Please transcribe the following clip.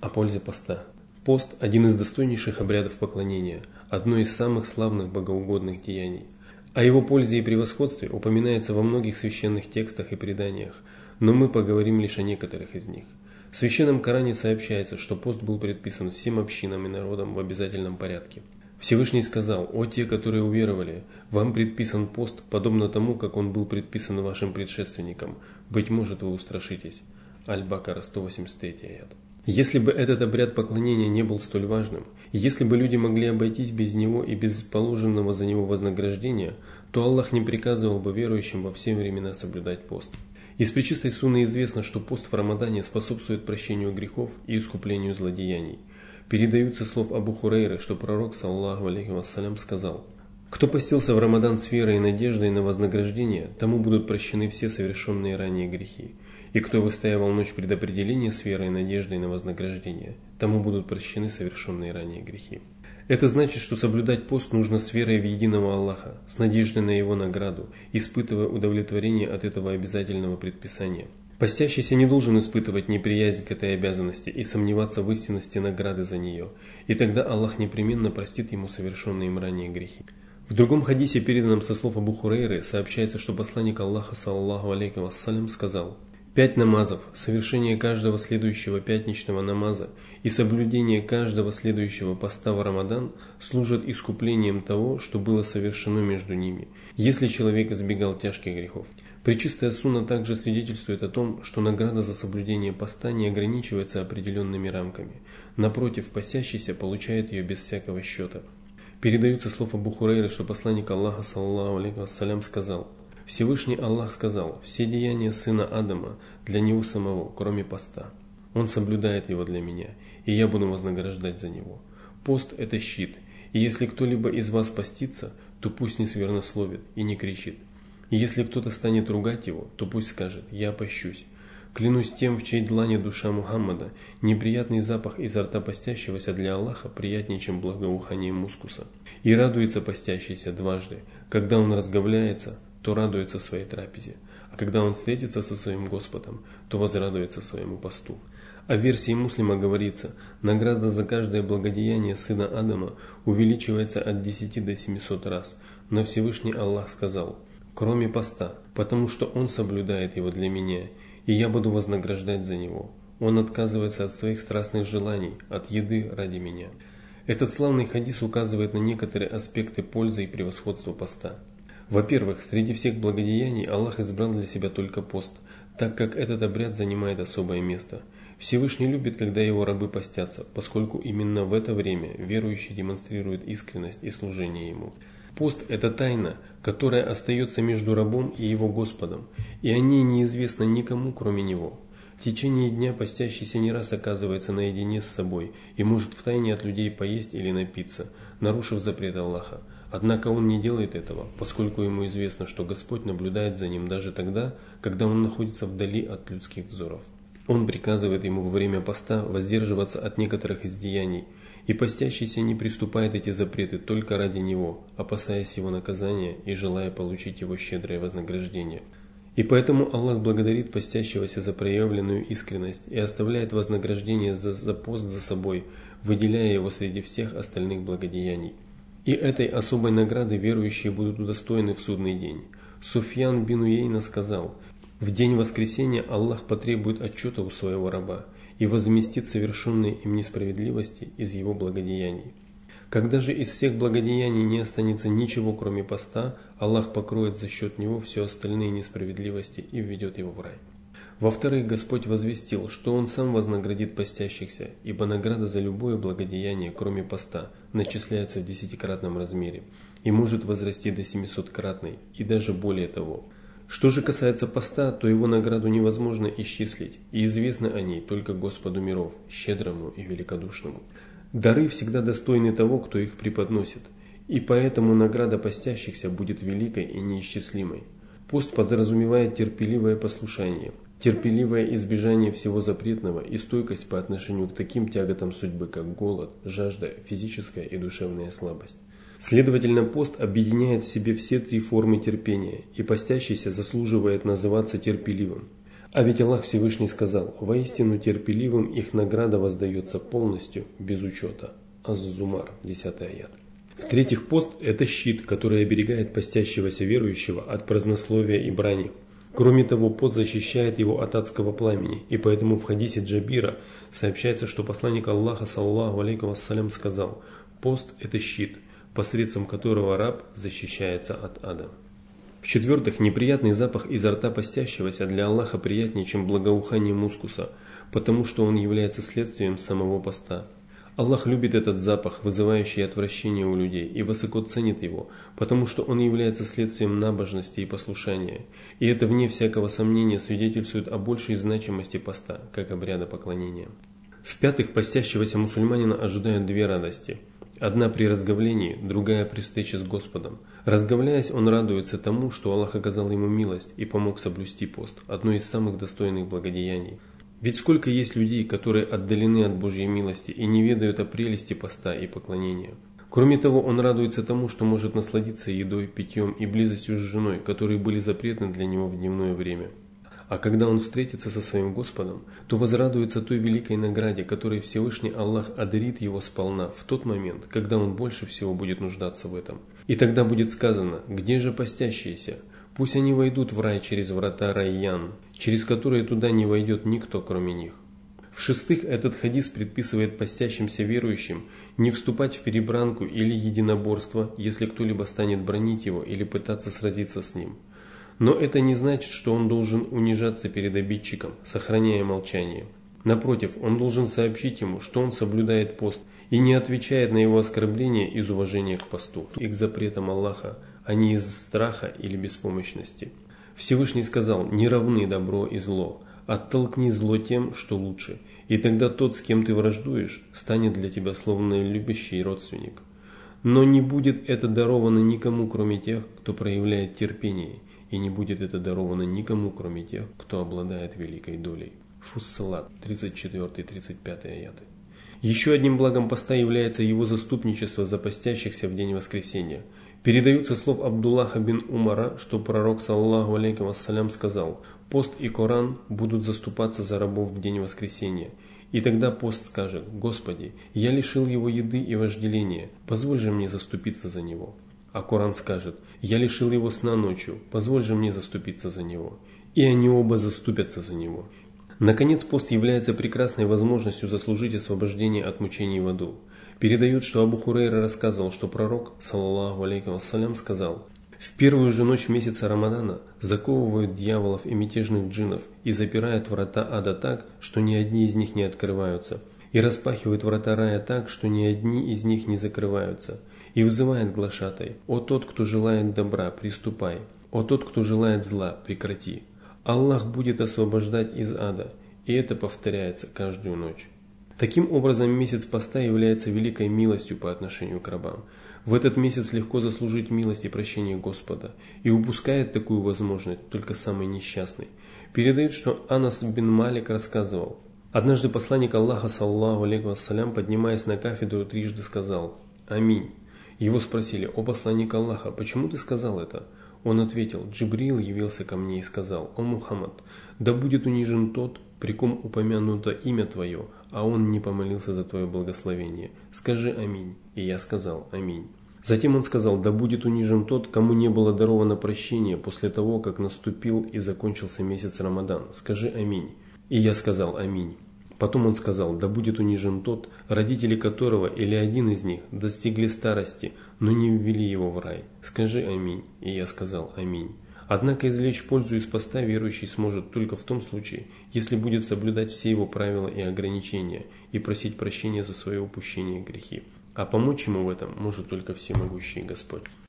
О пользе поста. Пост – один из достойнейших обрядов поклонения, одно из самых славных богоугодных деяний. О его пользе и превосходстве упоминается во многих священных текстах и преданиях, но мы поговорим лишь о некоторых из них. В Священном Коране сообщается, что пост был предписан всем общинам и народам в обязательном порядке. Всевышний сказал, «О те, которые уверовали, вам предписан пост, подобно тому, как он был предписан вашим предшественникам. Быть может, вы устрашитесь». Аль-Бакара 183 аят. Если бы этот обряд поклонения не был столь важным, если бы люди могли обойтись без него и без положенного за него вознаграждения, то Аллах не приказывал бы верующим во все времена соблюдать пост. Из причистой сунны известно, что пост в Рамадане способствует прощению грехов и искуплению злодеяний. Передаются слов Абу Хурейры, что пророк, саллаху алейхи вассалям, сказал «Кто постился в Рамадан с верой и надеждой на вознаграждение, тому будут прощены все совершенные ранее грехи». И кто выстаивал ночь предопределения с верой и надеждой на вознаграждение, тому будут прощены совершенные ранее грехи. Это значит, что соблюдать пост нужно с верой в единого Аллаха, с надеждой на его награду, испытывая удовлетворение от этого обязательного предписания. Постящийся не должен испытывать неприязнь к этой обязанности и сомневаться в истинности награды за нее, и тогда Аллах непременно простит ему совершенные им ранее грехи. В другом хадисе, переданном со слов Абу Хурейры, сообщается, что посланник Аллаха, саллаху алейкум вассалям, сказал – Пять намазов, совершение каждого следующего пятничного намаза и соблюдение каждого следующего поста в Рамадан служат искуплением того, что было совершено между ними, если человек избегал тяжких грехов. Пречистая Сунна также свидетельствует о том, что награда за соблюдение поста не ограничивается определенными рамками. Напротив, постящийся получает ее без всякого счета. Передаются слов Абу что посланник Аллаха, саллаху вассалям, сказал – Всевышний Аллах сказал, все деяния сына Адама для него самого, кроме поста. Он соблюдает его для меня, и я буду вознаграждать за него. Пост – это щит, и если кто-либо из вас постится, то пусть не свернословит и не кричит. И если кто-то станет ругать его, то пусть скажет «я пощусь». Клянусь тем, в чьей длани душа Мухаммада, неприятный запах изо рта постящегося для Аллаха приятнее, чем благоухание мускуса. И радуется постящийся дважды, когда он разговляется, то радуется своей трапезе, а когда он встретится со своим Господом, то возрадуется своему посту. О версии муслима говорится, награда за каждое благодеяние сына Адама увеличивается от 10 до 700 раз, но Всевышний Аллах сказал, кроме поста, потому что он соблюдает его для меня, и я буду вознаграждать за него. Он отказывается от своих страстных желаний, от еды ради меня. Этот славный хадис указывает на некоторые аспекты пользы и превосходства поста. Во-первых, среди всех благодеяний Аллах избрал для себя только пост, так как этот обряд занимает особое место. Всевышний любит, когда его рабы постятся, поскольку именно в это время верующий демонстрирует искренность и служение ему. Пост – это тайна, которая остается между рабом и его Господом, и о ней неизвестно никому, кроме него. В течение дня постящийся не раз оказывается наедине с собой и может втайне от людей поесть или напиться, нарушив запрет Аллаха. Однако он не делает этого, поскольку ему известно, что Господь наблюдает за ним даже тогда, когда он находится вдали от людских взоров. Он приказывает ему во время поста воздерживаться от некоторых из деяний, и постящийся не приступает эти запреты только ради него, опасаясь его наказания и желая получить его щедрое вознаграждение. И поэтому Аллах благодарит постящегося за проявленную искренность и оставляет вознаграждение за, за пост за собой, выделяя его среди всех остальных благодеяний. И этой особой награды верующие будут удостоены в судный день. Суфьян бин Уейна сказал, «В день воскресения Аллах потребует отчета у своего раба и возместит совершенные им несправедливости из его благодеяний». Когда же из всех благодеяний не останется ничего, кроме поста, Аллах покроет за счет него все остальные несправедливости и введет его в рай. Во-вторых, Господь возвестил, что Он сам вознаградит постящихся, ибо награда за любое благодеяние, кроме поста, начисляется в десятикратном размере и может возрасти до семисоткратной и даже более того. Что же касается поста, то его награду невозможно исчислить, и известно о ней только Господу миров, щедрому и великодушному. Дары всегда достойны того, кто их преподносит, и поэтому награда постящихся будет великой и неисчислимой. Пост подразумевает терпеливое послушание – терпеливое избежание всего запретного и стойкость по отношению к таким тяготам судьбы, как голод, жажда, физическая и душевная слабость. Следовательно, пост объединяет в себе все три формы терпения, и постящийся заслуживает называться терпеливым. А ведь Аллах Всевышний сказал, воистину терпеливым их награда воздается полностью, без учета. Аз-Зумар, 10 аят. В-третьих, пост – это щит, который оберегает постящегося верующего от празднословия и брани. Кроме того, пост защищает его от адского пламени, и поэтому в хадисе Джабира сообщается, что посланник Аллаха, саллаху алейкум вассалям, сказал, пост – это щит, посредством которого раб защищается от ада. В-четвертых, неприятный запах изо рта постящегося для Аллаха приятнее, чем благоухание мускуса, потому что он является следствием самого поста. Аллах любит этот запах, вызывающий отвращение у людей, и высоко ценит его, потому что он является следствием набожности и послушания. И это вне всякого сомнения свидетельствует о большей значимости поста, как обряда поклонения. В-пятых, постящегося мусульманина ожидают две радости – Одна при разговлении, другая при встрече с Господом. Разговляясь, он радуется тому, что Аллах оказал ему милость и помог соблюсти пост, одно из самых достойных благодеяний. Ведь сколько есть людей, которые отдалены от Божьей милости и не ведают о прелести поста и поклонения. Кроме того, он радуется тому, что может насладиться едой, питьем и близостью с женой, которые были запретны для него в дневное время. А когда он встретится со своим Господом, то возрадуется той великой награде, которой Всевышний Аллах одарит его сполна в тот момент, когда он больше всего будет нуждаться в этом. И тогда будет сказано, где же постящиеся? Пусть они войдут в рай через врата Райян, через которые туда не войдет никто, кроме них. В-шестых, этот хадис предписывает постящимся верующим не вступать в перебранку или единоборство, если кто-либо станет бронить его или пытаться сразиться с ним – но это не значит, что он должен унижаться перед обидчиком, сохраняя молчание. Напротив, он должен сообщить ему, что он соблюдает пост и не отвечает на его оскорбления из уважения к посту и к запретам Аллаха, а не из страха или беспомощности. Всевышний сказал, не равны добро и зло, оттолкни зло тем, что лучше, и тогда тот, с кем ты враждуешь, станет для тебя словно любящий родственник. Но не будет это даровано никому, кроме тех, кто проявляет терпение – и не будет это даровано никому, кроме тех, кто обладает великой долей. Фуссалат, 34-35 аяты. Еще одним благом поста является его заступничество за постящихся в день воскресения. Передаются слов Абдуллаха бин Умара, что пророк, саллаху алейкум ассалям, сказал, «Пост и Коран будут заступаться за рабов в день воскресения». И тогда пост скажет, «Господи, я лишил его еды и вожделения, позволь же мне заступиться за него». А Коран скажет, «Я лишил его сна ночью, позволь же мне заступиться за него». И они оба заступятся за него. Наконец, пост является прекрасной возможностью заслужить освобождение от мучений в аду. Передают, что Абу Хурейра рассказывал, что пророк, саллаллаху алейкум вассалям, сказал, «В первую же ночь месяца Рамадана заковывают дьяволов и мятежных джинов и запирают врата ада так, что ни одни из них не открываются, и распахивают врата рая так, что ни одни из них не закрываются» и взывает глашатай, «О тот, кто желает добра, приступай! О тот, кто желает зла, прекрати!» Аллах будет освобождать из ада, и это повторяется каждую ночь. Таким образом, месяц поста является великой милостью по отношению к рабам. В этот месяц легко заслужить милость и прощение Господа, и упускает такую возможность только самый несчастный. Передают, что Анас бин Малик рассказывал. Однажды посланник Аллаха, саллаху алейкум вассалям, поднимаясь на кафедру, трижды сказал «Аминь». Его спросили, «О посланник Аллаха, почему ты сказал это?» Он ответил, «Джибрил явился ко мне и сказал, «О Мухаммад, да будет унижен тот, при ком упомянуто имя твое, а он не помолился за твое благословение. Скажи аминь». И я сказал аминь. Затем он сказал, да будет унижен тот, кому не было даровано прощение после того, как наступил и закончился месяц Рамадан. Скажи аминь. И я сказал аминь. Потом он сказал, да будет унижен тот, родители которого или один из них достигли старости, но не ввели его в рай. Скажи аминь. И я сказал аминь. Однако извлечь пользу из поста верующий сможет только в том случае, если будет соблюдать все его правила и ограничения и просить прощения за свое упущение и грехи. А помочь ему в этом может только всемогущий Господь.